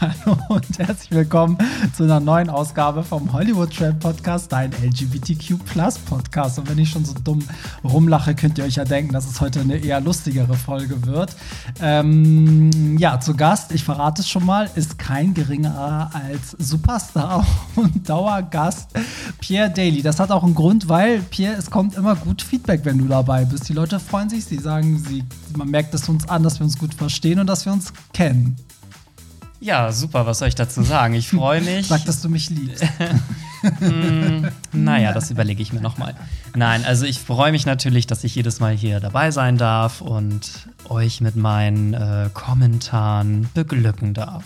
Hallo und herzlich willkommen zu einer neuen Ausgabe vom Hollywood Tramp Podcast, dein LGBTQ Podcast. Und wenn ich schon so dumm rumlache, könnt ihr euch ja denken, dass es heute eine eher lustigere Folge wird. Ähm, ja, zu Gast, ich verrate es schon mal, ist kein geringerer als Superstar und Dauergast Pierre Daly. Das hat auch einen Grund, weil Pierre, es kommt immer gut Feedback, wenn du dabei bist. Die Leute freuen sich, sie sagen, sie, man merkt es uns an, dass wir uns gut verstehen und dass wir uns kennen. Ja, super, was soll ich dazu sagen? Ich freue mich. Sag, dass du mich liebst. hm, naja, das überlege ich mir nochmal. Nein, also ich freue mich natürlich, dass ich jedes Mal hier dabei sein darf und euch mit meinen äh, Kommentaren beglücken darf.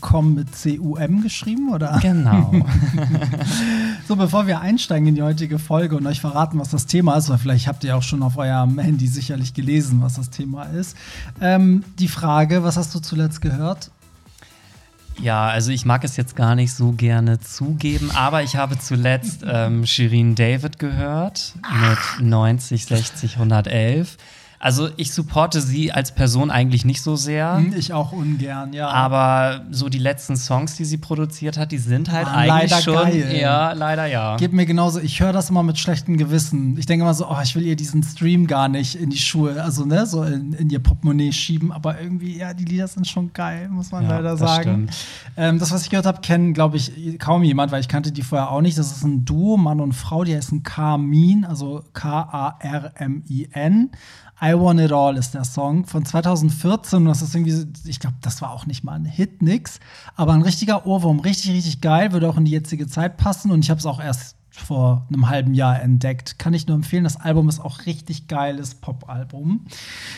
Com mit C-U-M geschrieben, oder? Genau. so, bevor wir einsteigen in die heutige Folge und euch verraten, was das Thema ist, weil vielleicht habt ihr auch schon auf eurem Handy sicherlich gelesen, was das Thema ist. Ähm, die Frage, was hast du zuletzt gehört? Ja, also ich mag es jetzt gar nicht so gerne zugeben, aber ich habe zuletzt ähm, Shirin David gehört mit 90, 60, 111. Also ich supporte sie als Person eigentlich nicht so sehr. Hm, ich auch ungern, ja. Aber so die letzten Songs, die sie produziert hat, die sind halt Waren eigentlich leider schon. Geil. Ja, leider ja. Gib mir genauso. Ich höre das immer mit schlechtem Gewissen. Ich denke immer so, oh, ich will ihr diesen Stream gar nicht in die Schuhe, also ne, so in, in ihr Portemonnaie schieben. Aber irgendwie, ja, die Lieder sind schon geil, muss man ja, leider das sagen. Ähm, das, was ich gehört habe, kennen, glaube ich, kaum jemand, weil ich kannte die vorher auch nicht. Das ist ein Duo, Mann und Frau, die heißen Carmin, also K-A-R-M-I-N. I Want It All ist der Song von 2014. Das ist irgendwie, ich glaube, das war auch nicht mal ein Hit, nix. Aber ein richtiger Ohrwurm, richtig, richtig geil, würde auch in die jetzige Zeit passen. Und ich habe es auch erst vor einem halben Jahr entdeckt. Kann ich nur empfehlen. Das Album ist auch richtig geiles Pop-Album.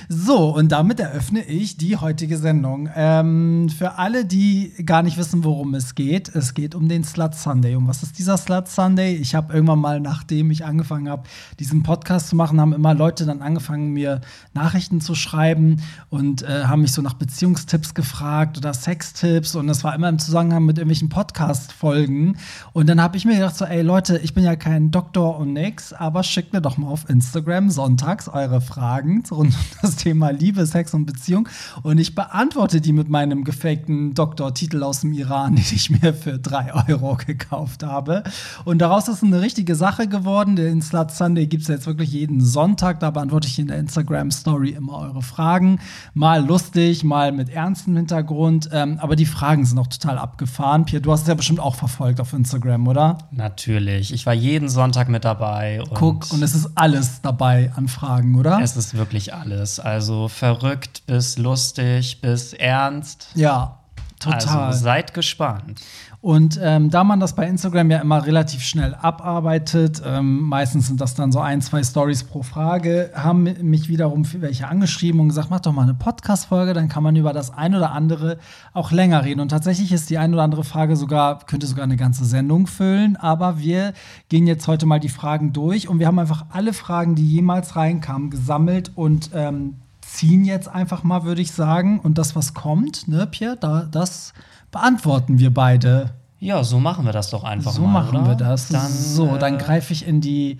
So, und damit eröffne ich die heutige Sendung. Ähm, für alle, die gar nicht wissen, worum es geht, es geht um den Slut Sunday. Um was ist dieser Slut Sunday? Ich habe irgendwann mal, nachdem ich angefangen habe, diesen Podcast zu machen, haben immer Leute dann angefangen, mir Nachrichten zu schreiben und äh, haben mich so nach Beziehungstipps gefragt oder Sextipps. Und das war immer im Zusammenhang mit irgendwelchen Podcast-Folgen. Und dann habe ich mir gedacht, so, ey Leute, ich bin ja kein Doktor und nix, aber schickt mir doch mal auf Instagram sonntags eure Fragen rund um das Thema Liebe, Sex und Beziehung. Und ich beantworte die mit meinem gefakten Doktortitel aus dem Iran, den ich mir für drei Euro gekauft habe. Und daraus ist eine richtige Sache geworden. Den Slut Sunday gibt es jetzt wirklich jeden Sonntag. Da beantworte ich in der Instagram-Story immer eure Fragen. Mal lustig, mal mit ernstem Hintergrund. Ähm, aber die Fragen sind auch total abgefahren. Pierre, du hast es ja bestimmt auch verfolgt auf Instagram, oder? Natürlich. Ich war jeden Sonntag mit dabei. Und Guck, und es ist alles dabei an Fragen, oder? Es ist wirklich alles. Also verrückt bis lustig bis ernst. Ja, total. Also seid gespannt. Und ähm, da man das bei Instagram ja immer relativ schnell abarbeitet, ähm, meistens sind das dann so ein, zwei Stories pro Frage, haben mich wiederum welche angeschrieben und gesagt, mach doch mal eine Podcast-Folge, dann kann man über das ein oder andere auch länger reden. Und tatsächlich ist die ein oder andere Frage sogar, könnte sogar eine ganze Sendung füllen, aber wir gehen jetzt heute mal die Fragen durch und wir haben einfach alle Fragen, die jemals reinkamen, gesammelt und ähm, ziehen jetzt einfach mal, würde ich sagen. Und das, was kommt, ne, Pierre, da, das beantworten wir beide. Ja, so machen wir das doch einfach so mal. So machen oder? wir das. Dann, so, dann äh, greife ich in die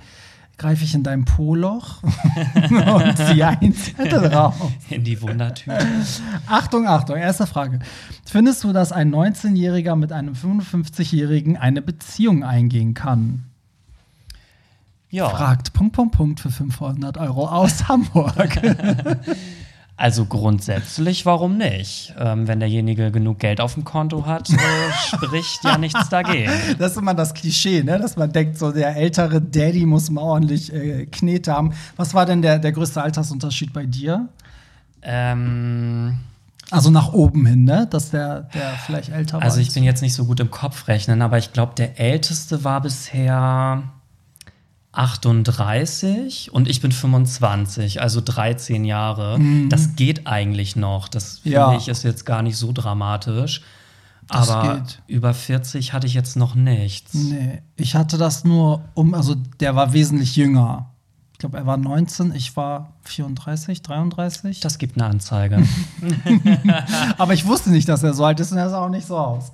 greife ich in dein Poloch und ziehe ein Zettel raus. In die Wundertüte. Achtung, Achtung, erste Frage. Findest du, dass ein 19-Jähriger mit einem 55-Jährigen eine Beziehung eingehen kann? Ja. Fragt Punkt, Punkt, Punkt für 500 Euro aus Hamburg. Also grundsätzlich, warum nicht? Ähm, wenn derjenige genug Geld auf dem Konto hat, äh, spricht ja nichts dagegen. Das ist immer das Klischee, ne? dass man denkt, so der ältere Daddy muss mal ordentlich äh, Knete haben. Was war denn der, der größte Altersunterschied bei dir? Ähm also nach oben hin, ne? Dass der, der vielleicht älter war. Also ich bin jetzt nicht so gut im Kopf rechnen, aber ich glaube, der älteste war bisher 38 und ich bin 25, also 13 Jahre. Mhm. Das geht eigentlich noch. Das finde ja. ich ist jetzt gar nicht so dramatisch. Das Aber geht. über 40 hatte ich jetzt noch nichts. Nee, ich hatte das nur um, also der war wesentlich jünger. Ich glaube, er war 19, ich war 34, 33. Das gibt eine Anzeige. aber ich wusste nicht, dass er so alt ist und er sah auch nicht so aus.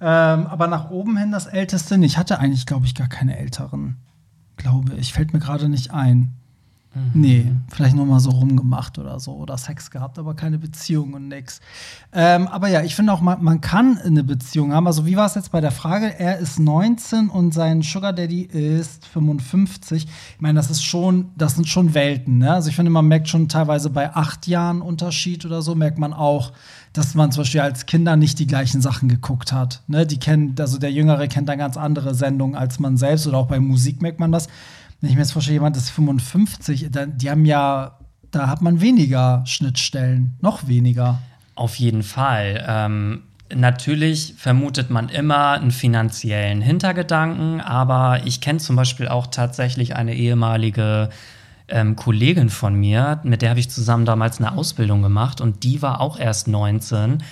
Ähm, aber nach oben hin das Älteste. Ich hatte eigentlich, glaube ich, gar keine Älteren glaube ich. Fällt mir gerade nicht ein. Mhm. Nee, vielleicht nur mal so rumgemacht oder so oder Sex gehabt, aber keine Beziehung und nix. Ähm, aber ja, ich finde auch, man, man kann eine Beziehung haben. Also, wie war es jetzt bei der Frage? Er ist 19 und sein Sugar Daddy ist 55. Ich meine, das ist schon, das sind schon Welten, ne? Also, ich finde, man merkt schon teilweise bei acht Jahren Unterschied oder so, merkt man auch, dass man zum Beispiel als Kinder nicht die gleichen Sachen geguckt hat. Ne? Die kennen, also der Jüngere kennt dann ganz andere Sendungen als man selbst oder auch bei Musik merkt man das. Wenn ich mir jetzt vorstelle, jemand ist 55, dann, die haben ja, da hat man weniger Schnittstellen, noch weniger. Auf jeden Fall. Ähm, natürlich vermutet man immer einen finanziellen Hintergedanken, aber ich kenne zum Beispiel auch tatsächlich eine ehemalige ähm, Kollegin von mir, mit der habe ich zusammen damals eine Ausbildung gemacht und die war auch erst 19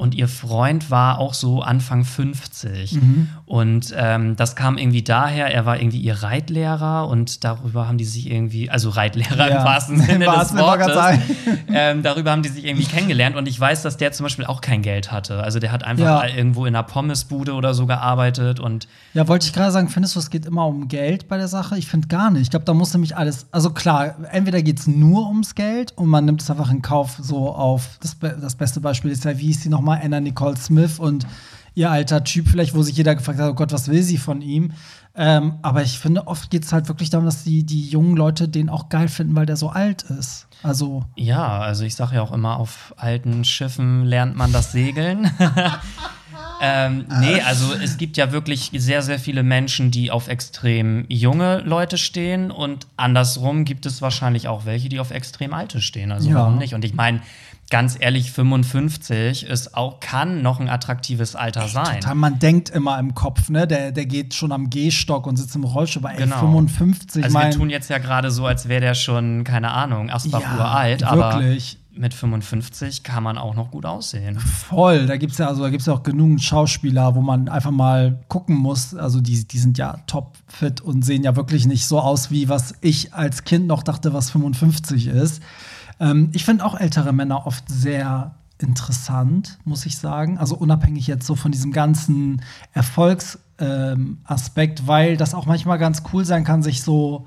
und ihr Freund war auch so Anfang 50. Mhm. Und ähm, das kam irgendwie daher, er war irgendwie ihr Reitlehrer und darüber haben die sich irgendwie, also Reitlehrer ja. im wahrsten Sinne Im des Wortes, ähm, darüber haben die sich irgendwie kennengelernt. Und ich weiß, dass der zum Beispiel auch kein Geld hatte. Also der hat einfach ja. irgendwo in einer Pommesbude oder so gearbeitet und Ja, wollte ich gerade sagen, findest du, es geht immer um Geld bei der Sache? Ich finde gar nicht. Ich glaube, da muss nämlich alles, also klar, entweder geht es nur ums Geld und man nimmt es einfach in Kauf so auf, das, das beste Beispiel ist ja, wie ist sie nochmal? Nochmal Anna Nicole Smith und ihr alter Typ vielleicht, wo sich jeder gefragt hat, oh Gott, was will sie von ihm? Ähm, aber ich finde, oft geht es halt wirklich darum, dass die, die jungen Leute den auch geil finden, weil der so alt ist. Also. Ja, also ich sage ja auch immer, auf alten Schiffen lernt man das Segeln. ähm, nee, also es gibt ja wirklich sehr, sehr viele Menschen, die auf extrem junge Leute stehen und andersrum gibt es wahrscheinlich auch welche, die auf extrem alte stehen. Also ja. warum nicht? Und ich meine, ganz ehrlich, 55 ist auch, kann noch ein attraktives Alter ey, sein. Total, man denkt immer im Kopf, ne? Der, der geht schon am Gehstock und sitzt im Rollstuhl, aber ey, genau. 55. Also wir tun jetzt ja gerade so, als wäre der schon, keine Ahnung, Asbach ja, uralt, aber mit 55 kann man auch noch gut aussehen. Voll, da gibt es ja, also, ja auch genug Schauspieler, wo man einfach mal gucken muss. Also die, die sind ja topfit und sehen ja wirklich nicht so aus, wie was ich als Kind noch dachte, was 55 ist. Ähm, ich finde auch ältere Männer oft sehr interessant, muss ich sagen. Also unabhängig jetzt so von diesem ganzen Erfolgsaspekt, ähm, weil das auch manchmal ganz cool sein kann, sich so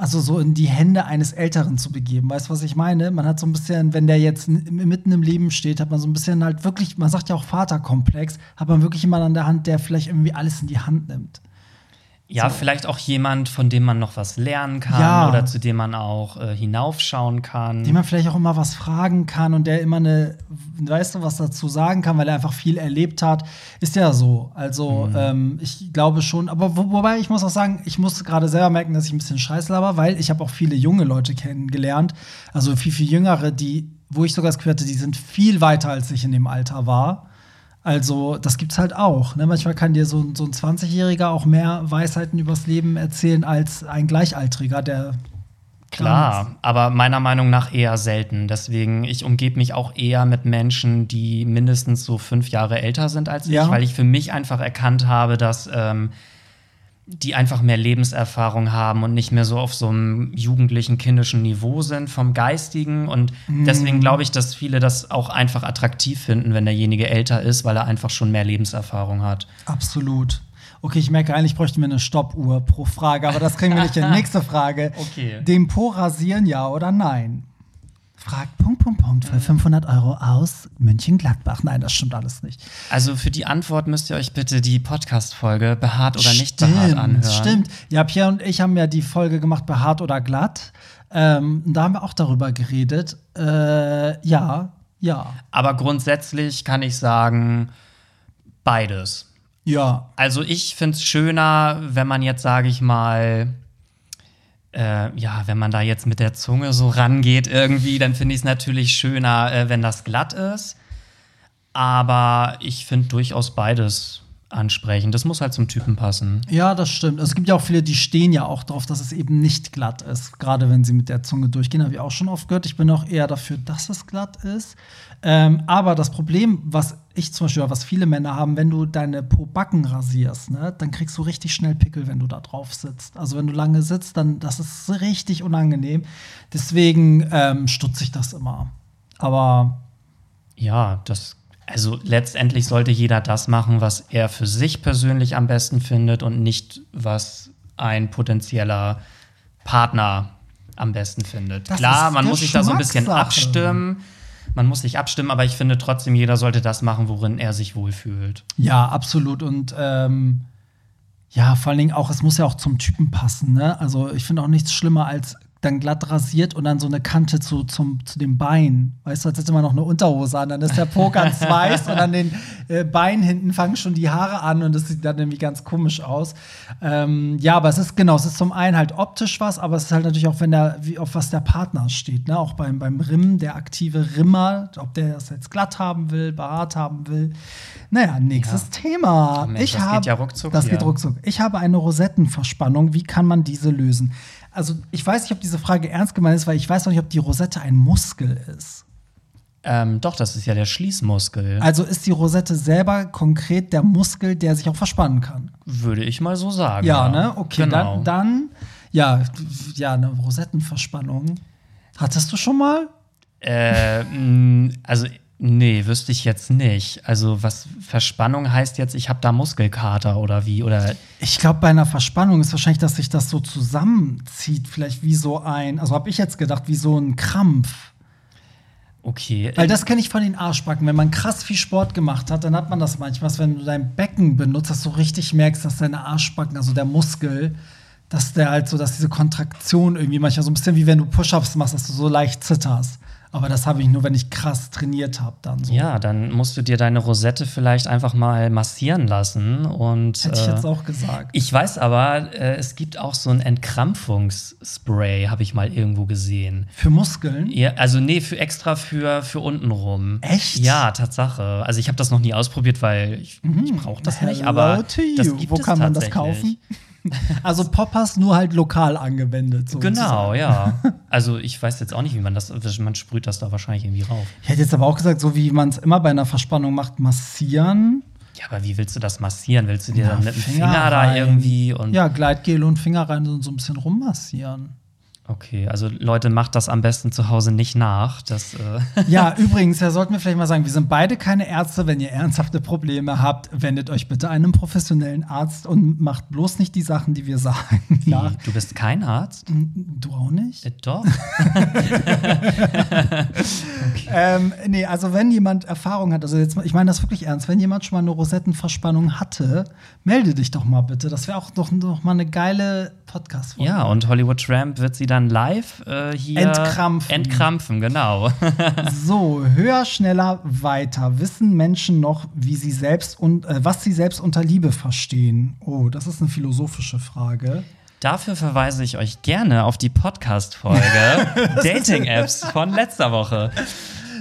also so in die Hände eines Älteren zu begeben. Weißt du, was ich meine? Man hat so ein bisschen, wenn der jetzt mitten im Leben steht, hat man so ein bisschen halt wirklich, man sagt ja auch Vaterkomplex, hat man wirklich jemanden an der Hand, der vielleicht irgendwie alles in die Hand nimmt. Ja, so. vielleicht auch jemand, von dem man noch was lernen kann ja. oder zu dem man auch äh, hinaufschauen kann. Dem man vielleicht auch immer was fragen kann und der immer eine, weißt du, was dazu sagen kann, weil er einfach viel erlebt hat. Ist ja so. Also, mhm. ähm, ich glaube schon, aber wo, wobei ich muss auch sagen, ich muss gerade selber merken, dass ich ein bisschen scheiß laber, weil ich habe auch viele junge Leute kennengelernt. Also viel, viel jüngere, die, wo ich sogar das Gefühl hatte, die sind viel weiter, als ich in dem Alter war. Also, das gibt's halt auch. Ne? Manchmal kann dir so, so ein 20-Jähriger auch mehr Weisheiten übers Leben erzählen als ein Gleichaltriger, der Klar, aber meiner Meinung nach eher selten. Deswegen, ich umgebe mich auch eher mit Menschen, die mindestens so fünf Jahre älter sind als ja. ich, weil ich für mich einfach erkannt habe, dass ähm, die einfach mehr Lebenserfahrung haben und nicht mehr so auf so einem jugendlichen, kindischen Niveau sind vom Geistigen. Und mm. deswegen glaube ich, dass viele das auch einfach attraktiv finden, wenn derjenige älter ist, weil er einfach schon mehr Lebenserfahrung hat. Absolut. Okay, ich merke eigentlich bräuchten wir eine Stoppuhr pro Frage, aber das kriegen wir nicht hin. Nächste Frage. Okay. Dem Po rasieren, ja oder nein? Fragt Punkt, Punkt, Punkt für 500 Euro aus München-Gladbach. Nein, das stimmt alles nicht. Also für die Antwort müsst ihr euch bitte die Podcast-Folge behaart oder nicht behaart anhören. Stimmt. Ja, Pierre und ich haben ja die Folge gemacht, behaart oder glatt. Ähm, da haben wir auch darüber geredet. Äh, ja, ja. Aber grundsätzlich kann ich sagen, beides. Ja. Also ich finde es schöner, wenn man jetzt, sage ich mal, äh, ja, wenn man da jetzt mit der Zunge so rangeht irgendwie, dann finde ich es natürlich schöner, äh, wenn das glatt ist. Aber ich finde durchaus beides ansprechend. Das muss halt zum Typen passen. Ja, das stimmt. Es gibt ja auch viele, die stehen ja auch drauf, dass es eben nicht glatt ist. Gerade wenn sie mit der Zunge durchgehen, habe ich auch schon oft gehört. Ich bin auch eher dafür, dass es glatt ist. Ähm, aber das Problem, was ich zum Beispiel, was viele Männer haben, wenn du deine Po-Backen rasierst, ne, dann kriegst du richtig schnell Pickel, wenn du da drauf sitzt. Also wenn du lange sitzt, dann das ist richtig unangenehm. Deswegen ähm, stutze ich das immer. Aber ja, das also letztendlich sollte jeder das machen, was er für sich persönlich am besten findet und nicht was ein potenzieller Partner am besten findet. Das Klar, man muss sich da so ein bisschen abstimmen. Man muss sich abstimmen, aber ich finde trotzdem, jeder sollte das machen, worin er sich wohlfühlt. Ja, absolut. Und ähm, ja, vor allen Dingen auch, es muss ja auch zum Typen passen. Ne? Also ich finde auch nichts schlimmer als dann glatt rasiert und dann so eine Kante zu, zum, zu dem Bein. Weißt du, als hätte man noch eine Unterhose an, dann ist der Po ganz weiß und an den äh, Beinen hinten fangen schon die Haare an und das sieht dann irgendwie ganz komisch aus. Ähm, ja, aber es ist genau, es ist zum einen halt optisch was, aber es ist halt natürlich auch, wenn der, wie, auf was der Partner steht. Ne? Auch beim, beim Rimmen, der aktive Rimmer, ob der das jetzt glatt haben will, behaart haben will. Naja, nächstes Thema. Mensch, ich das geht hab- ja ruckzuck Das hier. geht ruckzuck. Ich habe eine Rosettenverspannung. Wie kann man diese lösen? Also, ich weiß nicht, ob diese Frage ernst gemeint ist, weil ich weiß noch nicht, ob die Rosette ein Muskel ist. Ähm, doch, das ist ja der Schließmuskel, Also ist die Rosette selber konkret der Muskel, der sich auch verspannen kann. würde ich mal so sagen. Ja, ne? Okay, genau. dann, dann, ja, ja, eine Rosettenverspannung. Hattest du schon mal? Äh, mh, also, nee, wüsste ich jetzt nicht. Also, was Verspannung heißt jetzt, ich habe da Muskelkater oder wie? Oder Ich glaube, bei einer Verspannung ist wahrscheinlich, dass sich das so zusammenzieht, vielleicht wie so ein, also habe ich jetzt gedacht, wie so ein Krampf. okay. Weil das kenne ich von den Arschbacken. Wenn man krass viel Sport gemacht hat, dann hat man das manchmal, wenn du dein Becken benutzt, dass du richtig merkst, dass deine Arschbacken, also der Muskel, dass der halt so, dass diese Kontraktion irgendwie manchmal so ein bisschen wie wenn du Push-Ups machst, dass du so leicht zitterst. Aber das habe ich nur, wenn ich krass trainiert habe, dann so. ja, dann musst du dir deine Rosette vielleicht einfach mal massieren lassen. Und, Hätte ich äh, jetzt auch gesagt. Ich weiß aber, äh, es gibt auch so ein Entkrampfungsspray, habe ich mal irgendwo gesehen. Für Muskeln? Ja, also nee, für extra für, für unten rum. Echt? Ja, Tatsache. Also ich habe das noch nie ausprobiert, weil ich, ich brauche das nicht. Hello Aber to you. das gibt Wo es kann man das kaufen? Also Poppers nur halt lokal angewendet. Genau, sozusagen. ja. Also ich weiß jetzt auch nicht, wie man das. Man sprüht das da wahrscheinlich irgendwie rauf. Ich hätte jetzt aber auch gesagt, so wie man es immer bei einer Verspannung macht, massieren. Ja, aber wie willst du das massieren? Willst du dir Ja, dann mit dem Finger Finger, da irgendwie und Ja, Gleitgel und Finger rein und so ein bisschen rummassieren. Okay, also Leute, macht das am besten zu Hause nicht nach. Das, äh Ja, übrigens, ja, sollten wir vielleicht mal sagen, wir sind beide keine Ärzte. Wenn ihr ernsthafte Probleme habt, wendet euch bitte einem professionellen Arzt und macht bloß nicht die Sachen, die wir sagen. Ja. Du bist kein Arzt? Du auch nicht? Äh, doch. Ähm, nee, also wenn jemand Erfahrung hat, also jetzt, ich meine das wirklich ernst, wenn jemand schon mal eine Rosettenverspannung hatte, melde dich doch mal bitte. Das wäre auch doch noch mal eine geile Podcast-Folge. Ja, und Hollywood Tramp wird sie dann live äh, hier Entkrampfen. Entkrampfen, genau. So, höher, schneller, weiter. Wissen Menschen noch, wie sie selbst und äh, was sie selbst unter Liebe verstehen? Oh, das ist eine philosophische Frage. Dafür verweise ich euch gerne auf die Podcast-Folge Dating-Apps von letzter Woche.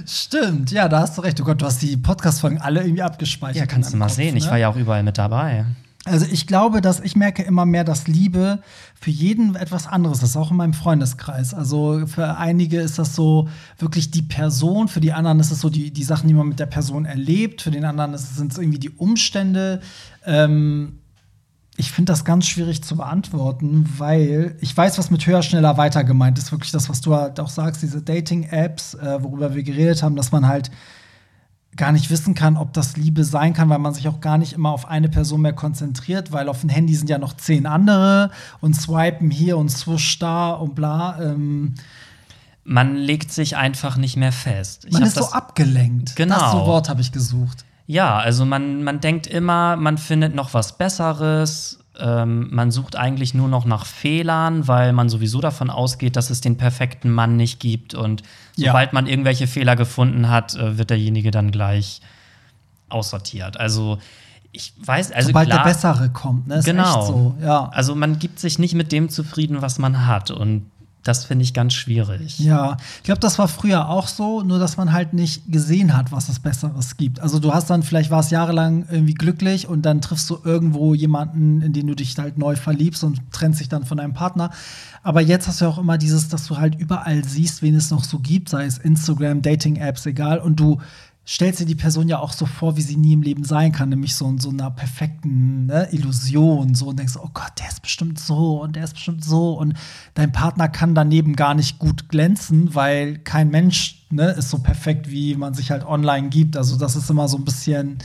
Stimmt, ja, da hast du recht. Oh Gott, du hast die Podcast-Folgen alle irgendwie abgespeichert. Ja, kannst du mal deinem sehen. Kopf, Ich ne? war ja auch überall mit dabei. Also ich glaube, dass ich merke immer mehr, dass Liebe für jeden etwas anderes ist, auch in meinem Freundeskreis. Also für einige ist das so wirklich die Person, für die anderen ist es so die, die Sachen, die man mit der Person erlebt, für den anderen sind es irgendwie die Umstände. Ähm, ich finde das ganz schwierig zu beantworten, weil ich weiß, was mit höher, schneller, weiter gemeint ist. Wirklich das, was du halt auch sagst, diese Dating-Apps, äh, worüber wir geredet haben, dass man halt gar nicht wissen kann, ob das Liebe sein kann, weil man sich auch gar nicht immer auf eine Person mehr konzentriert, weil auf dem Handy sind ja noch zehn andere und swipen hier und swoosh da und bla. Ähm, Man legt sich einfach nicht mehr fest. Ich man ist so abgelenkt. Genau. Das so Wort habe ich gesucht. Ja, also man, man denkt immer, man findet noch was Besseres. Ähm, man sucht eigentlich nur noch nach Fehlern, weil man sowieso davon ausgeht, dass es den perfekten Mann nicht gibt. Und Ja. sobald man irgendwelche Fehler gefunden hat, äh, wird derjenige dann gleich aussortiert. Also ich weiß, also Sobald klar, der Bessere kommt, ne? Ist Genau. so. Ja. Also man gibt sich nicht mit dem zufrieden, was man hat. Und das finde ich ganz schwierig. Ja, ich glaube, das war früher auch so, nur dass man halt nicht gesehen hat, was es Besseres gibt. Also du hast dann, vielleicht warst jahrelang irgendwie glücklich und dann triffst du irgendwo jemanden, in den du dich halt neu verliebst und trennst dich dann von deinem Partner. Aber jetzt hast du ja auch immer dieses, dass du halt überall siehst, wen es noch so gibt, sei es Instagram, Dating-Apps, egal. Und du stellst dir die Person ja auch so vor, wie sie nie im Leben sein kann, nämlich so in so einer perfekten ne, Illusion. So und denkst, oh Gott, der ist bestimmt so und der ist bestimmt so. Und dein Partner kann daneben gar nicht gut glänzen, weil kein Mensch ne, ist so perfekt, wie man sich halt online gibt. Also, das ist immer so ein bisschen.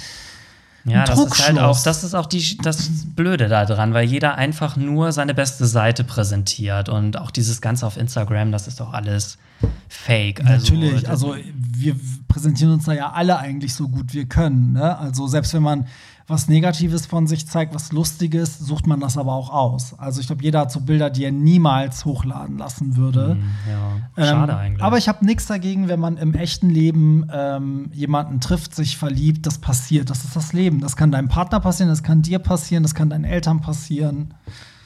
Ja, das ist halt auch, das ist auch die, das Blöde daran, weil jeder einfach nur seine beste Seite präsentiert und auch dieses Ganze auf Instagram, das ist doch alles fake. Natürlich, Also, also wir präsentieren uns da ja alle eigentlich so gut wir können. Ne? Also selbst wenn man was Negatives von sich zeigt, was Lustiges, sucht man das aber auch aus. Also ich glaube, jeder hat so Bilder, die er niemals hochladen lassen würde. ja, schade Ähm, eigentlich. Aber ich habe nichts dagegen, wenn man im echten Leben ähm, jemanden trifft, sich verliebt, das passiert. Das ist das Leben. Das kann deinem Partner passieren, das kann dir passieren, das kann deinen Eltern passieren.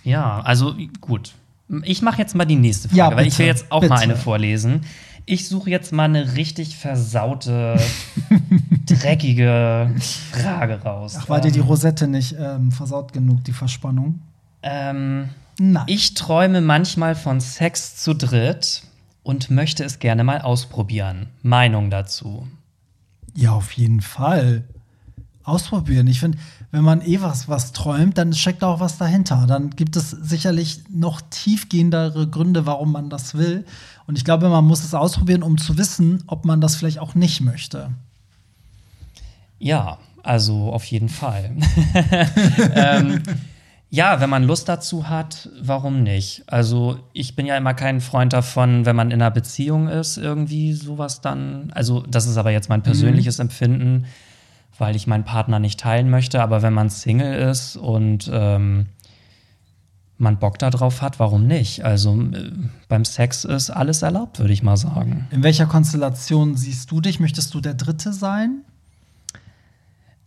Ja, also gut. Ich mache jetzt mal die nächste Frage, Ja, weil ich will jetzt auch bitte. mal eine vorlesen. Ich suche jetzt mal eine richtig versaute, dreckige Frage raus. Ach, war dir die Ähm, Rosette nicht ähm, versaut genug, die Verspannung? ähm, Nein. ich träume manchmal von Sex zu dritt und möchte es gerne mal ausprobieren. Meinung dazu. Ja, auf jeden Fall. Ausprobieren. Ich finde, wenn man eh was, was träumt, dann steckt auch was dahinter. Dann gibt es sicherlich noch tiefgehendere Gründe, warum man das will. Und ich glaube, man muss es ausprobieren, um zu wissen, ob man das vielleicht auch nicht möchte. Ja, also auf jeden Fall. ähm, ja, wenn man Lust dazu hat, warum nicht? Also ich bin ja immer kein Freund davon, wenn man in einer Beziehung ist, irgendwie sowas dann. Also das ist aber jetzt mein persönliches Empfinden, weil ich meinen Partner nicht teilen möchte. Aber wenn man Single ist und ähm, man Bock darauf hat, warum nicht? Also äh, beim Sex ist alles erlaubt, würde ich mal sagen. In welcher Konstellation siehst du dich? Möchtest du der Dritte sein?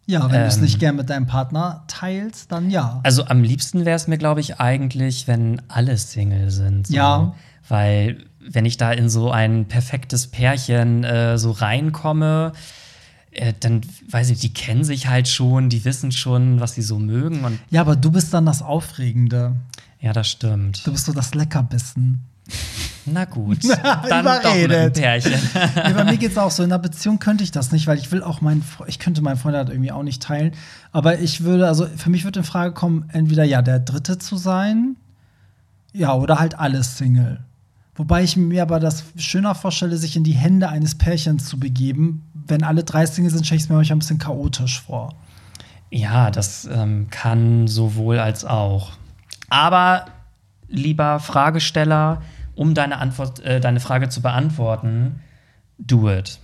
Ja, wenn du es Ähm. nicht gern mit deinem Partner teilst, dann ja. Also am liebsten wäre es mir, glaube ich, eigentlich, wenn alle Single sind. So. Ja. Weil wenn ich da in so ein perfektes Pärchen äh, so reinkomme, äh, dann weiß ich, die kennen sich halt schon, die wissen schon, was sie so mögen. Und Ja, aber du bist dann das Aufregende. ja, das stimmt. Du bist so das Leckerbissen. Na gut, dann doch mit einem Überredet. Pärchen. ja, bei mir geht es auch so. In einer Beziehung könnte ich das nicht, weil ich will auch meinen, ich könnte meinen Freund halt irgendwie auch nicht teilen. Aber ich würde, also für mich würde in Frage kommen, entweder ja der Dritte zu sein, ja, oder halt alles Single. Wobei ich mir aber das schöner vorstelle, sich in die Hände eines Pärchens zu begeben. Wenn alle drei Single sind, stelle ich es mir manchmal ein bisschen chaotisch vor. Ja, das ähm, kann sowohl als auch. Aber lieber Fragesteller, um deine Antwort, äh, deine Frage zu beantworten, do it.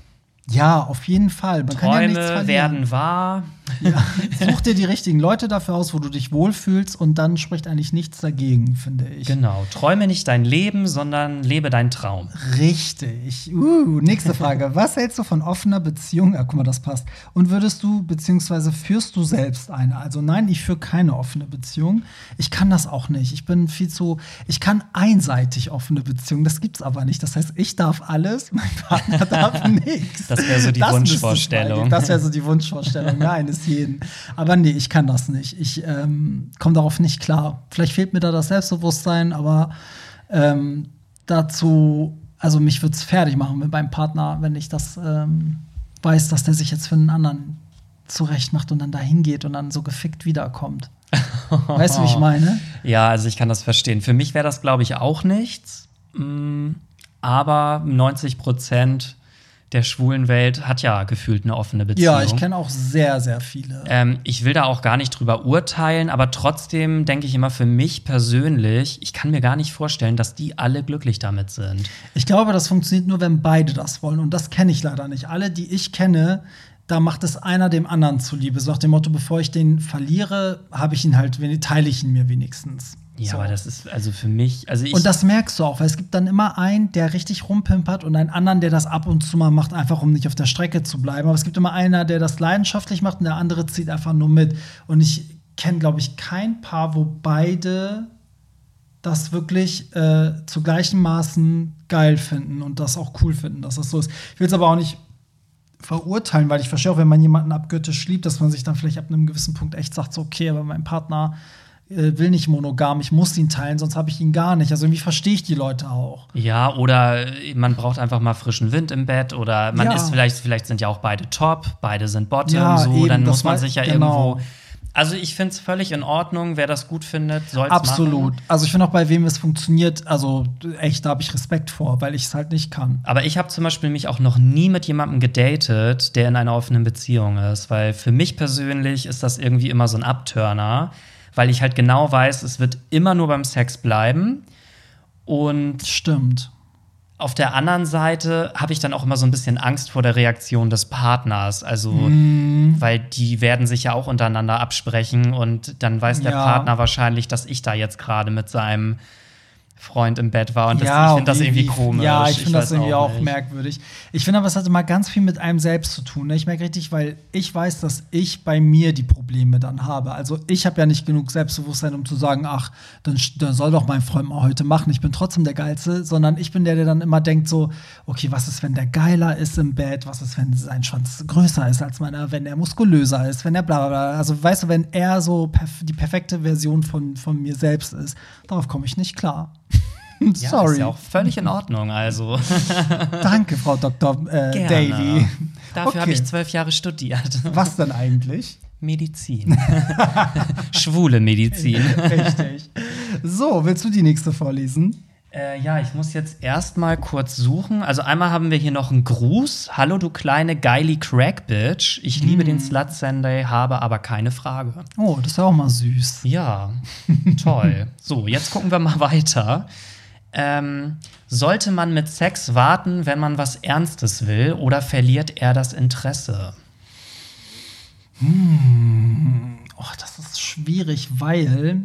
Ja, auf jeden Fall. Man ja Träume verlieren. werden wahr. Ja, such dir die richtigen Leute dafür aus, wo du dich wohlfühlst und dann spricht eigentlich nichts dagegen, finde ich. Genau. Träume nicht dein Leben, sondern lebe deinen Traum. Richtig. Uh, nächste Frage. Was hältst du von offener Beziehung? Ah, guck mal, das passt. Und würdest du, beziehungsweise führst du selbst eine? Also nein, ich führe keine offene Beziehung. Ich kann das auch nicht. Ich bin viel zu, ich kann einseitig offene Beziehungen. Das gibt's aber nicht. Das heißt, ich darf alles, mein Partner darf nichts. Das wäre so die Das es Wunschvorstellung. Das wäre so die Wunschvorstellung ne, eines jeden. Aber nee, ich kann das nicht. Ich ähm, komme darauf nicht klar. Vielleicht fehlt mir da das Selbstbewusstsein, aber ähm, dazu, also mich würde es fertig machen mit meinem Partner, wenn ich das ähm, weiß, dass der sich jetzt für einen anderen zurecht macht und dann dahin geht und dann so gefickt wiederkommt. weißt du, wie ich meine? Ja, also ich kann das verstehen. Für mich wäre das, glaube ich, auch nichts. Mm, Aber 90 Prozent der schwulen Welt hat ja gefühlt eine offene Beziehung. Ja, ich kenne auch sehr, sehr viele. Ähm, ich will da auch gar nicht drüber urteilen, aber trotzdem denke ich immer für mich persönlich, ich kann mir gar nicht vorstellen, dass die alle glücklich damit sind. Ich glaube, das funktioniert nur, wenn beide das wollen. Und das kenne ich leider nicht. Alle, die ich kenne, da macht es einer dem anderen zuliebe. So nach dem Motto, bevor ich den verliere, habe ich ihn halt, teile ich ihn mir wenigstens. Ja, so. aber das ist also für mich, also ich und das merkst du auch, weil es gibt dann immer einen, der richtig rumpimpert und einen anderen, der das ab und zu mal macht, einfach um nicht auf der Strecke zu bleiben. Aber es gibt immer einer, der das leidenschaftlich macht und der andere zieht einfach nur mit. Und ich kenne, glaube ich, kein Paar, wo beide das wirklich äh, zu gleichen Maßen geil finden und das auch cool finden, dass das so ist. Ich will es aber auch nicht verurteilen, weil ich verstehe auch, wenn man jemanden abgöttisch liebt, dass man sich dann vielleicht ab einem gewissen Punkt echt sagt, so, okay, aber mein Partner will nicht monogam, ich muss ihn teilen, sonst habe ich ihn gar nicht. Also irgendwie verstehe ich die Leute auch. Ja, oder man braucht einfach mal frischen Wind im Bett oder man Ja. ist vielleicht, vielleicht sind ja auch beide top, beide sind bottom, Ja, so, eben, dann muss man sich ja genau. irgendwo. Also ich finde es völlig in Ordnung, wer das gut findet, soll es Absolut. machen. Also ich finde auch bei wem es funktioniert, also echt, da habe ich Respekt vor, weil ich es halt nicht kann. Aber ich habe zum Beispiel mich auch noch nie mit jemandem gedatet, der in einer offenen Beziehung ist, weil für mich persönlich ist das irgendwie immer so ein Abturner, weil ich halt genau weiß, es wird immer nur beim Sex bleiben. Und Stimmt. auf der anderen Seite habe ich dann auch immer so ein bisschen Angst vor der Reaktion des Partners. Also, Mhm. weil die werden sich ja auch untereinander absprechen und dann weiß der Ja. Partner wahrscheinlich, dass ich da jetzt gerade mit seinem Freund im Bett war. Und das, ja, ich finde das wie- irgendwie wie- komisch. Ja, ich finde das irgendwie auch, nicht. merkwürdig. Ich finde aber, es hat immer ganz viel mit einem selbst zu tun. Ne? Ich merke richtig, weil ich weiß, dass ich bei mir die Probleme dann habe. Also ich habe ja nicht genug Selbstbewusstsein, um zu sagen, ach, dann, dann soll doch mein Freund mal heute machen. Ich bin trotzdem der Geilste, sondern ich bin der, der dann immer denkt so, okay, was ist, wenn der geiler ist im Bett? Was ist, wenn sein Schwanz größer ist als meiner? Wenn er muskulöser ist? Wenn er bla bla bla. Also weißt du, wenn er so perf die perfekte Version von, von mir selbst ist, darauf komme ich nicht klar. Ja, Sorry. Ist ja auch völlig in Ordnung. Also, Danke, Frau Dr. Äh. Daly. Dafür habe Okay. ich zwölf Jahre studiert. Was denn eigentlich? Medizin. Schwule Medizin. Richtig. So, willst du die nächste vorlesen? Äh, ja, ich muss jetzt erstmal kurz suchen. Also einmal haben wir hier noch einen Gruß. Hallo, du kleine geili Crack-Bitch. Ich liebe den Slut Sunday, habe aber keine Frage. Oh, das ist ja auch mal süß. Ja, toll. So, jetzt gucken wir mal weiter. Ähm, sollte man mit Sex warten, wenn man was Ernstes will, oder verliert er das Interesse? Oh, das ist schwierig, weil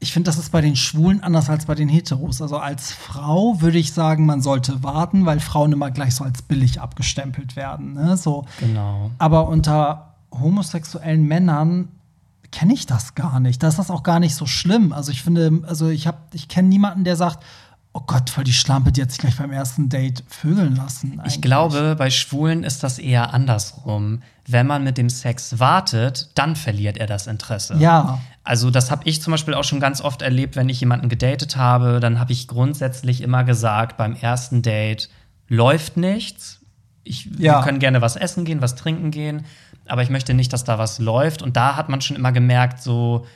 ich finde, das ist bei den Schwulen anders als bei den Heteros. Also als Frau würde ich sagen, man sollte warten, weil Frauen immer gleich so als billig abgestempelt werden. Ne? So. Genau. Aber unter homosexuellen Männern kenne ich das gar nicht. Da ist das auch gar nicht so schlimm. Also ich finde, also ich habe, ich kenne niemanden, der sagt, oh Gott, voll die Schlampe, die hat sich gleich beim ersten Date vögeln lassen. Ich eigentlich. glaube, bei Schwulen ist das eher andersrum. Wenn man mit dem Sex wartet, dann verliert er das Interesse. Ja. Also das habe ich zum Beispiel auch schon ganz oft erlebt, wenn ich jemanden gedatet habe, dann habe ich grundsätzlich immer gesagt, beim ersten Date läuft nichts. Ich, Ja. Wir können gerne was essen gehen, was trinken gehen, aber ich möchte nicht, dass da was läuft. Und da hat man schon immer gemerkt, so,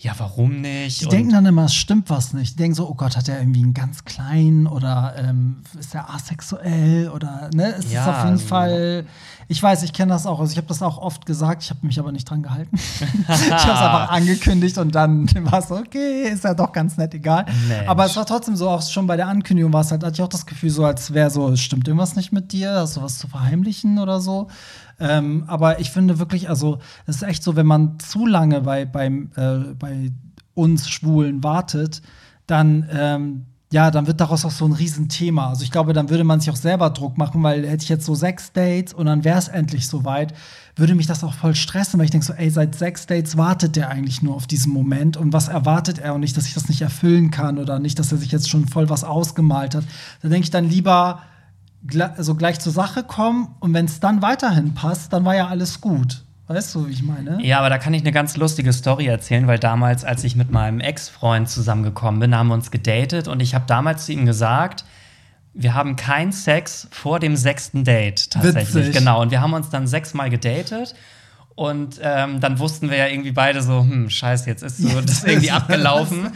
ja, warum nicht? Die Und- denken dann immer, es stimmt was nicht. Die denken so, oh Gott, hat er irgendwie einen ganz kleinen oder ähm, ist er asexuell oder ne? Es Ja, ist auf jeden also- Fall. Ich weiß, ich kenne das auch. Also ich habe das auch oft gesagt, ich habe mich aber nicht dran gehalten. ich habe es einfach angekündigt und dann war es so, okay, ist ja doch ganz nett, egal. Mensch. Aber es war trotzdem so, auch schon bei der Ankündigung war es halt, hatte ich auch das Gefühl, so als wäre so, es stimmt irgendwas nicht mit dir, hast du was zu verheimlichen oder so. Ähm, aber ich finde wirklich, also es ist echt so, wenn man zu lange bei, beim, äh, bei uns Schwulen wartet, dann ähm, ja, dann wird daraus auch so ein Riesenthema. Also ich glaube, dann würde man sich auch selber Druck machen, weil hätte ich jetzt so sechs Dates und dann wäre es endlich soweit, würde mich das auch voll stressen, weil ich denke so, ey, seit sechs Dates wartet der eigentlich nur auf diesen Moment und was erwartet er und nicht, dass ich das nicht erfüllen kann oder nicht, dass er sich jetzt schon voll was ausgemalt hat. Da denke ich dann lieber also gleich zur Sache kommen und wenn es dann weiterhin passt, dann war ja alles gut. Weißt du, wie ich meine? Ja, aber da kann ich eine ganz lustige Story erzählen, weil damals, als ich mit meinem Ex-Freund zusammengekommen bin, haben wir uns gedatet und ich habe damals zu ihm gesagt, wir haben keinen Sex vor dem sechsten Date tatsächlich. Witzig. Genau. Und wir haben uns dann sechsmal gedatet. Und ähm, dann wussten wir ja irgendwie beide so, hm, scheiße, jetzt ist so Jetzt das irgendwie abgelaufen.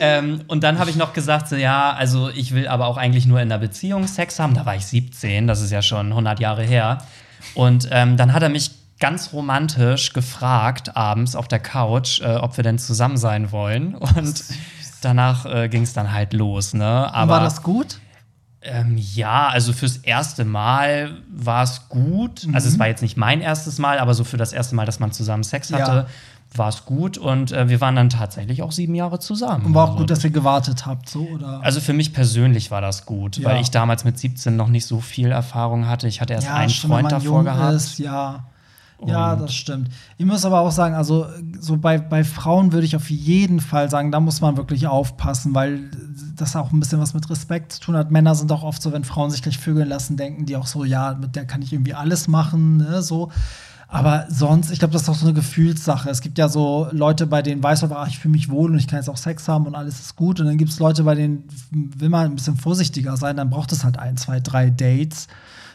ähm, und dann habe ich noch gesagt, so, ja, also ich will aber auch eigentlich nur in einer Beziehung Sex haben. Da war ich 17, das ist ja schon 100 Jahre her. Und ähm, dann hat er mich ganz romantisch gefragt, abends auf der Couch, äh, ob wir denn zusammen sein wollen. Und danach äh, ging es dann halt los, ne? Und Aber war das gut? Ähm, ja, also fürs erste Mal war es gut. Also es war jetzt nicht mein erstes Mal, aber so für das erste Mal, dass man zusammen Sex Ja. hatte, war es gut. Und äh, wir waren dann tatsächlich auch sieben Jahre zusammen. Und war auch Also gut, dass ihr gewartet habt, so oder? also für mich persönlich war das gut, Ja. weil ich damals mit 17 noch nicht so viel Erfahrung hatte. Ich hatte erst einen stimmt, Freund davor gehabt. Ist, ja. Ja, das stimmt. Ich muss aber auch sagen, also so bei, bei Frauen würde ich auf jeden Fall sagen, da muss man wirklich aufpassen, weil das auch ein bisschen was mit Respekt zu tun hat. Männer sind auch oft so, wenn Frauen sich gleich vögeln lassen, denken die auch so, ja, mit der kann ich irgendwie alles machen, ne, so. Aber sonst, ich glaube, das ist auch so eine Gefühlssache. Es gibt ja so Leute, bei denen weiß man, ach, ich fühle mich wohl und ich kann jetzt auch Sex haben und alles ist gut. Und dann gibt es Leute, bei denen will man ein bisschen vorsichtiger sein, dann braucht es halt ein, zwei, drei Dates.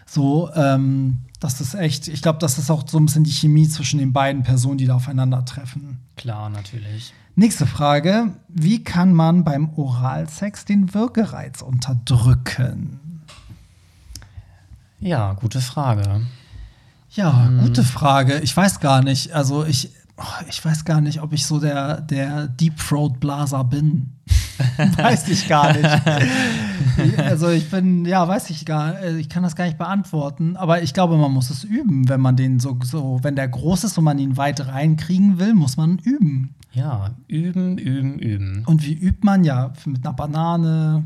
So, ähm, Das ist echt, ich glaube, das ist auch so ein bisschen die Chemie zwischen den beiden Personen, die da aufeinandertreffen. Klar, natürlich. Nächste Frage. Wie kann man beim Oralsex den Würgereiz unterdrücken? Ja, gute Frage. Ja, gute Frage. Ich weiß gar nicht. Also ich, oh, ich weiß gar nicht, ob ich so der, der Deep Throat Blaser bin. weiß ich gar nicht. also ich bin, ja, weiß ich gar, äh, ich kann das gar nicht beantworten. Aber ich glaube, man muss es üben, wenn man den so, so, wenn der groß ist und man ihn weit reinkriegen will, muss man üben. Ja, üben, üben, üben. Und wie übt man? Ja, mit einer Banane.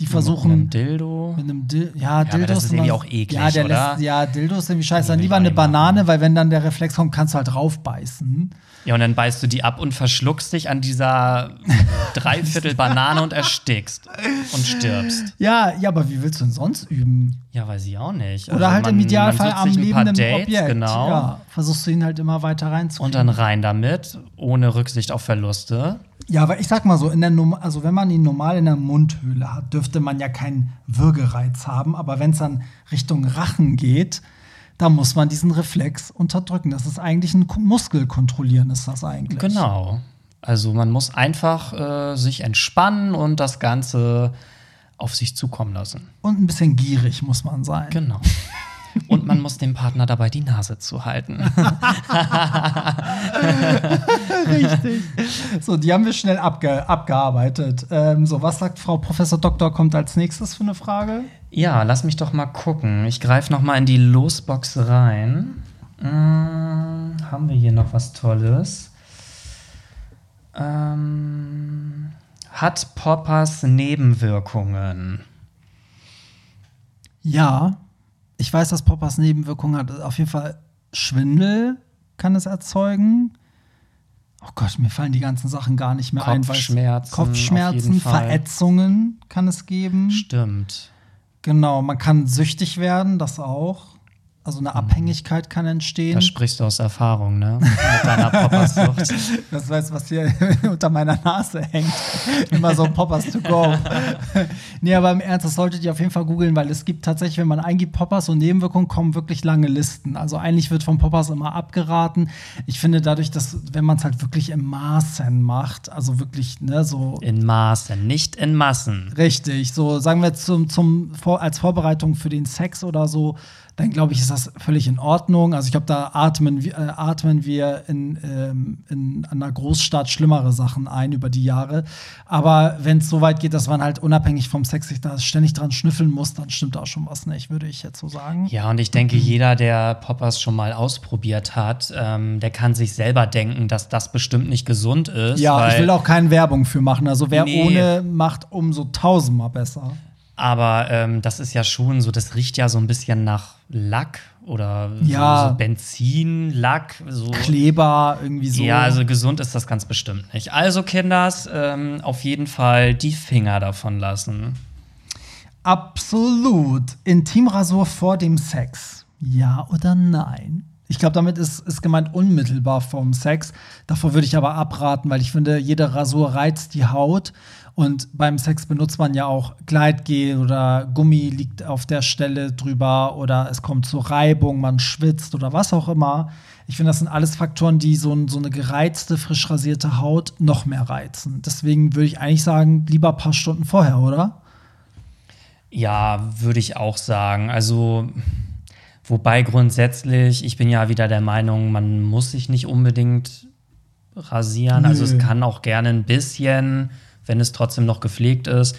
Die versuchen. Mit einem Dildo. Mit einem Dil ja, aber Dildo das ist irgendwie auch eklig, ja, der oder? Lässt, ja, Dildo ist irgendwie scheiße. Dann lieber eine. Banane, weil wenn dann der Reflex kommt, kannst du halt draufbeißen. Ja, und dann beißt du die ab und verschluckst dich an dieser Dreiviertel Banane und erstickst und stirbst. Ja, ja, aber wie willst du denn sonst üben? Ja, weiß ich auch nicht. Oder Also halt im man- Idealfall man am lebenden Dates, Objekt. Genau. Ja, versuchst du ihn halt immer weiter reinzukriegen. Und dann rein damit, ohne Rücksicht auf Verluste. Ja, aber ich sag mal so, in der Num also wenn man ihn normal in der Mundhöhle hat, dürfte man ja keinen Würgereiz haben. Aber wenn es dann Richtung Rachen geht, da muss man diesen Reflex unterdrücken. Das ist eigentlich ein Muskelkontrollieren, ist das eigentlich. Genau. Also man muss einfach äh, sich entspannen und das Ganze auf sich zukommen lassen. Und ein bisschen gierig muss man sein. Genau. Und man muss dem Partner dabei die Nase zuhalten. Richtig. So, die haben wir schnell abge abgearbeitet. Ähm, so, was sagt Frau Professor Doktor kommt als nächstes für eine Frage? Ja, lass mich doch mal gucken. Ich greife noch mal in die Losbox rein. Mm, haben wir hier noch was Tolles? Ähm, hat Poppers Nebenwirkungen? Ja, ich weiß, dass Poppers Nebenwirkungen hat. Auf jeden Fall Schwindel kann es erzeugen. Oh Gott, mir fallen die ganzen Sachen gar nicht mehr ein. weil Kopfschmerzen, auf Kopfschmerzen, Fall. Verätzungen kann es geben. Stimmt. Genau, man kann süchtig werden, das auch. Also eine Abhängigkeit kann entstehen. Da sprichst du aus Erfahrung, ne? Mit deiner Poppersucht. Das weiß, was hier unter meiner Nase hängt. Immer so Poppers to go. nee, aber im Ernst, das solltet ihr auf jeden Fall googeln, weil es gibt tatsächlich, wenn man eingibt Poppers und Nebenwirkungen, kommen wirklich lange Listen. Also eigentlich wird von Poppers immer abgeraten. Ich finde dadurch, dass, wenn man es halt wirklich im Maßen macht, also wirklich, ne, so In Maßen, nicht in Massen. Richtig, so sagen wir zum, zum als Vorbereitung für den Sex oder so, dann glaube ich, ist das völlig in Ordnung. Also ich glaube, da atmen, wir- äh, atmen wir in, ähm, in einer Großstadt schlimmere Sachen ein über die Jahre. Aber wenn es so weit geht, dass man halt unabhängig vom Sex sich da ständig dran schnüffeln muss, dann stimmt auch schon was nicht, würde ich jetzt so sagen. Ja, und ich denke, jeder, der Poppers schon mal ausprobiert hat, ähm, der kann sich selber denken, dass das bestimmt nicht gesund ist. Ja, ich will auch keine Werbung für machen. Also wer Nee. ohne macht, umso tausendmal besser. Aber ähm, das ist ja schon so, das riecht ja so ein bisschen nach Lack oder Ja. so, so Benzin, Lack, so. Kleber, irgendwie so. Ja, also gesund ist das ganz bestimmt nicht. Also, Kinders, ähm, auf jeden Fall die Finger davon lassen. Absolut. Intimrasur vor dem Sex. Ja oder nein? Ich glaube, damit ist, ist gemeint unmittelbar vorm Sex. Davor würde ich aber abraten, weil ich finde, jede Rasur reizt die Haut. Und beim Sex benutzt man ja auch Gleitgel oder Gummi liegt auf der Stelle drüber oder es kommt zur Reibung, man schwitzt oder was auch immer. Ich finde, das sind alles Faktoren, die so, so eine gereizte, frisch rasierte Haut noch mehr reizen. Deswegen würde ich eigentlich sagen, lieber ein paar Stunden vorher, oder? Ja, würde ich auch sagen. Also, wobei grundsätzlich, ich bin ja wieder der Meinung, man muss sich nicht unbedingt rasieren. Also, Nö. es kann auch gerne ein bisschen, wenn es trotzdem noch gepflegt ist.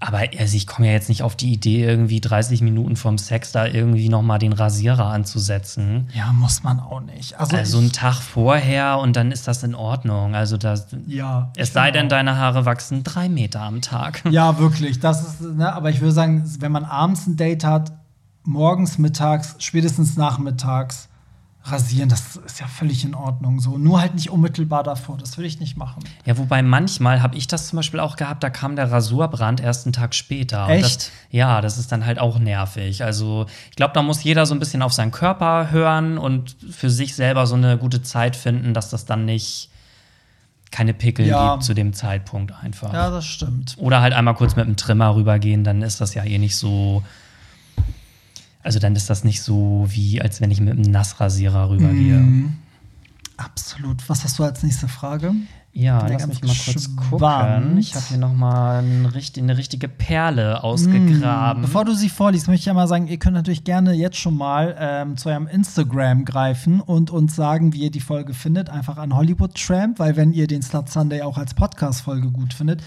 Aber also ich komme ja jetzt nicht auf die Idee, irgendwie 30 Minuten vorm Sex da irgendwie noch mal den Rasierer anzusetzen. Ja, muss man auch nicht. Also, Also einen Tag vorher und dann ist das in Ordnung. Also das, ja. es sei denn, auch. deine Haare wachsen drei Meter am Tag. Ja, wirklich. Das ist, ne, aber ich würde sagen, wenn man abends ein Date hat, morgens, mittags, spätestens nachmittags rasieren, das ist ja völlig in Ordnung. So, nur halt nicht unmittelbar davor. Das würde ich nicht machen. Ja, wobei manchmal habe ich das zum Beispiel auch gehabt, da kam der Rasurbrand erst einen Tag später. Echt? Das, ja, das ist dann halt auch nervig. Also ich glaube, da muss jeder so ein bisschen auf seinen Körper hören und für sich selber so eine gute Zeit finden, dass das dann nicht keine Pickel Ja. gibt zu dem Zeitpunkt einfach. Ja, das stimmt. Oder halt einmal kurz mit dem Trimmer rübergehen, dann ist das ja eh nicht so. Also dann ist das nicht so wie, als wenn ich mit einem Nassrasierer rübergehe. Mhm. Absolut. Was hast du als nächste Frage? Ja, lass mich mal kurz gespannt. gucken. Ich habe hier noch mal ein eine richtige Perle ausgegraben. Bevor du sie vorliest, möchte ich ja mal sagen, ihr könnt natürlich gerne jetzt schon mal ähm, zu eurem Instagram greifen und uns sagen, wie ihr die Folge findet. Einfach an Hollywood Tramp, weil wenn ihr den Slut Sunday auch als Podcast-Folge gut findet,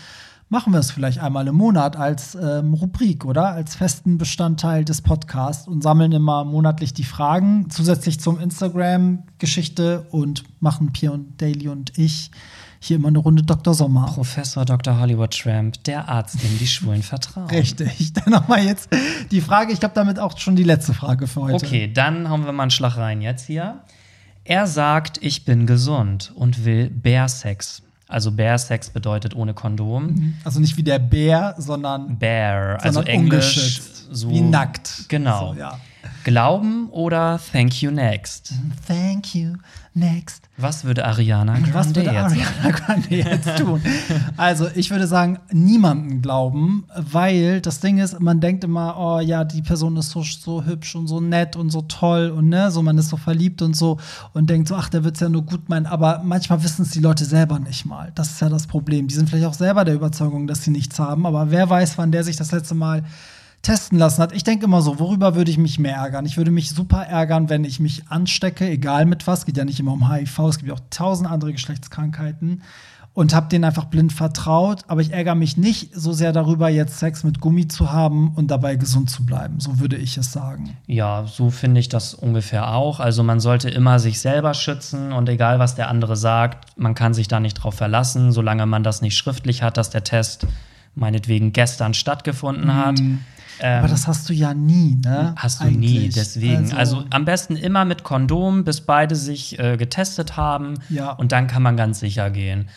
machen wir es vielleicht einmal im Monat als ähm, Rubrik, oder? Als festen Bestandteil des Podcasts und sammeln immer monatlich die Fragen zusätzlich zum Instagram-Geschichte und machen Pierre und Daily und ich hier immer eine Runde Dr. Sommer. Professor Dr. Hollywood Tramp, der Arzt, dem die Schwulen vertrauen. Richtig. Dann nochmal jetzt die Frage, ich glaube, damit auch schon die letzte Frage für heute. Okay, dann hauen wir mal einen Schlag rein jetzt hier. Er sagt, ich bin gesund und will Bärsex. Also Bärsex bedeutet ohne Kondom. Also nicht wie der Bär, sondern, Bear, also sondern Englisch ungeschützt. so wie nackt. Genau. So, ja. Glauben oder Thank you next. Thank you. Next. Was würde Ariana Grande Was würde jetzt Ariana Grande jetzt tun? Also, ich würde sagen, niemanden glauben, weil das Ding ist, man denkt immer, oh ja, die Person ist so, so hübsch und so nett und so toll und ne, so man ist so verliebt und so und denkt so, ach, der wird es ja nur gut meinen, aber manchmal wissen es die Leute selber nicht mal. Das ist ja das Problem. Die sind vielleicht auch selber der Überzeugung, dass sie nichts haben, aber wer weiß, wann der sich das letzte Mal testen lassen hat. Ich denke immer so, worüber würde ich mich mehr ärgern? Ich würde mich super ärgern, wenn ich mich anstecke, egal mit was. Geht ja nicht immer um HIV, es gibt ja auch tausend andere Geschlechtskrankheiten. Und habe denen einfach blind vertraut. Aber ich ärgere mich nicht so sehr darüber, jetzt Sex mit Gummi zu haben und dabei gesund zu bleiben. So würde ich es sagen. Ja, so finde ich das ungefähr auch. Also man sollte immer sich selber schützen und egal was der andere sagt, man kann sich da nicht drauf verlassen, solange man das nicht schriftlich hat, dass der Test meinetwegen gestern stattgefunden hat. Ähm, Aber das hast du ja nie, ne? Hast du nie, Eigentlich. deswegen. Also, am besten immer mit Kondom, bis beide sich äh, getestet haben. Ja. Und dann kann man ganz sicher gehen.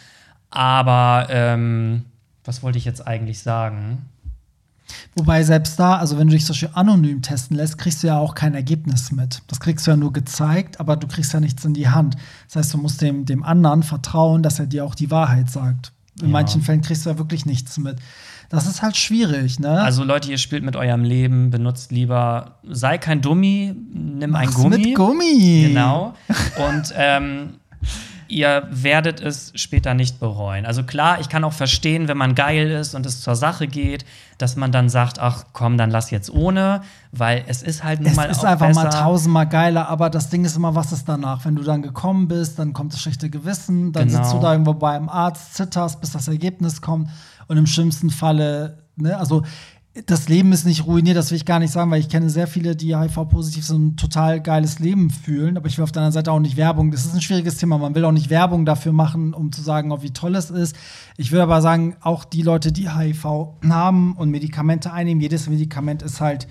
Aber ähm, was wollte ich jetzt eigentlich sagen? Wobei selbst da, also wenn du dich zum Beispiel anonym testen lässt, kriegst du ja auch kein Ergebnis mit. Das kriegst du ja nur gezeigt, aber du kriegst ja nichts in die Hand. Das heißt, du musst dem, dem anderen vertrauen, dass er dir auch die Wahrheit sagt. In Ja. manchen Fällen kriegst du ja wirklich nichts mit. Das ist halt schwierig, ne? Also, Leute, ihr spielt mit eurem Leben, benutzt lieber, sei kein Dummi, nimm ein Mach's Gummi. mit Gummi. Genau. Und ähm, ihr werdet es später nicht bereuen. Also klar, ich kann auch verstehen, wenn man geil ist und es zur Sache geht, dass man dann sagt, ach komm, dann lass jetzt ohne, weil es ist halt nun Es mal ist auch einfach besser. mal tausendmal geiler, aber das Ding ist immer, was ist danach? Wenn du dann gekommen bist, dann kommt das schlechte Gewissen, dann Genau. sitzt du da irgendwo beim Arzt, zitterst, bis das Ergebnis kommt und im schlimmsten Falle, ne, also das Leben ist nicht ruiniert, das will ich gar nicht sagen, weil ich kenne sehr viele, die HIV-positiv und ein total geiles Leben fühlen. Aber ich will auf der anderen Seite auch nicht Werbung. Das ist ein schwieriges Thema. Man will auch nicht Werbung dafür machen, um zu sagen, oh, wie toll es ist. Ich will aber sagen, auch die Leute, die HIV haben und Medikamente einnehmen, jedes Medikament ist halt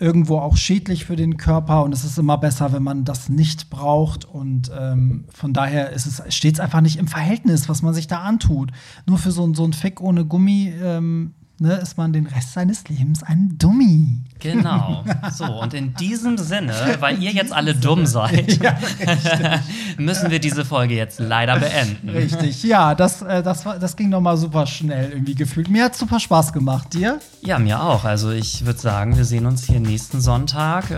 irgendwo auch schädlich für den Körper und es ist immer besser, wenn man das nicht braucht und ähm, von daher ist es steht es einfach nicht im Verhältnis, was man sich da antut. Nur für so, so ein Fick ohne Gummi ähm, ne, ist man den Rest seines Lebens ein Dummi. Genau. So, und in diesem Sinne, weil ihr jetzt alle dumm seid, müssen wir diese Folge jetzt leider beenden. Richtig, ja, das, äh, das, war, das ging noch mal super schnell irgendwie gefühlt. Mir hat super Spaß gemacht. Dir? Ja, mir auch. Also ich würde sagen, wir sehen uns hier nächsten Sonntag. Äh,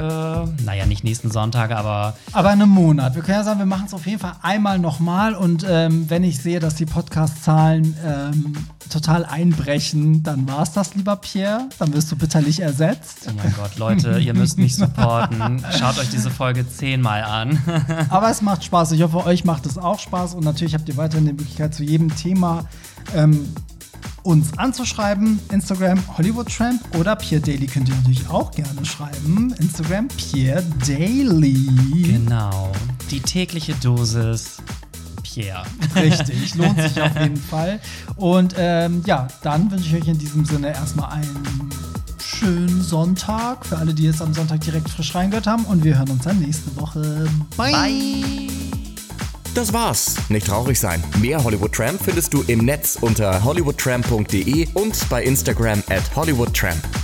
naja, nicht nächsten Sonntag, aber Aber in einem Monat. Wir können ja sagen, wir machen es auf jeden Fall einmal nochmal. Und ähm, wenn ich sehe, dass die Podcast-Zahlen ähm, total einbrechen, dann war es das, lieber Pierre. Dann wirst du bitterlich ersetzt. oh mein Gott, Leute, ihr müsst mich supporten. Schaut euch diese Folge zehnmal an. Aber es macht Spaß. Ich hoffe, euch macht es auch Spaß. Und natürlich habt ihr weiterhin die Möglichkeit, zu jedem Thema ähm, uns anzuschreiben. Instagram Hollywood Tramp oder Pierre Daily könnt ihr natürlich auch gerne schreiben. Instagram Pierre Daily. Genau. Die tägliche Dosis Pierre. Richtig, lohnt sich auf jeden Fall. Und ähm, ja, dann wünsche ich euch in diesem Sinne erstmal einen schönen Sonntag für alle, die jetzt am Sonntag direkt frisch reingehört haben. Und wir hören uns dann nächste Woche. Bye. Das war's. Nicht traurig sein. Mehr Hollywood Tramp findest du im Netz unter hollywoodtramp.de und bei Instagram at hollywoodtramp.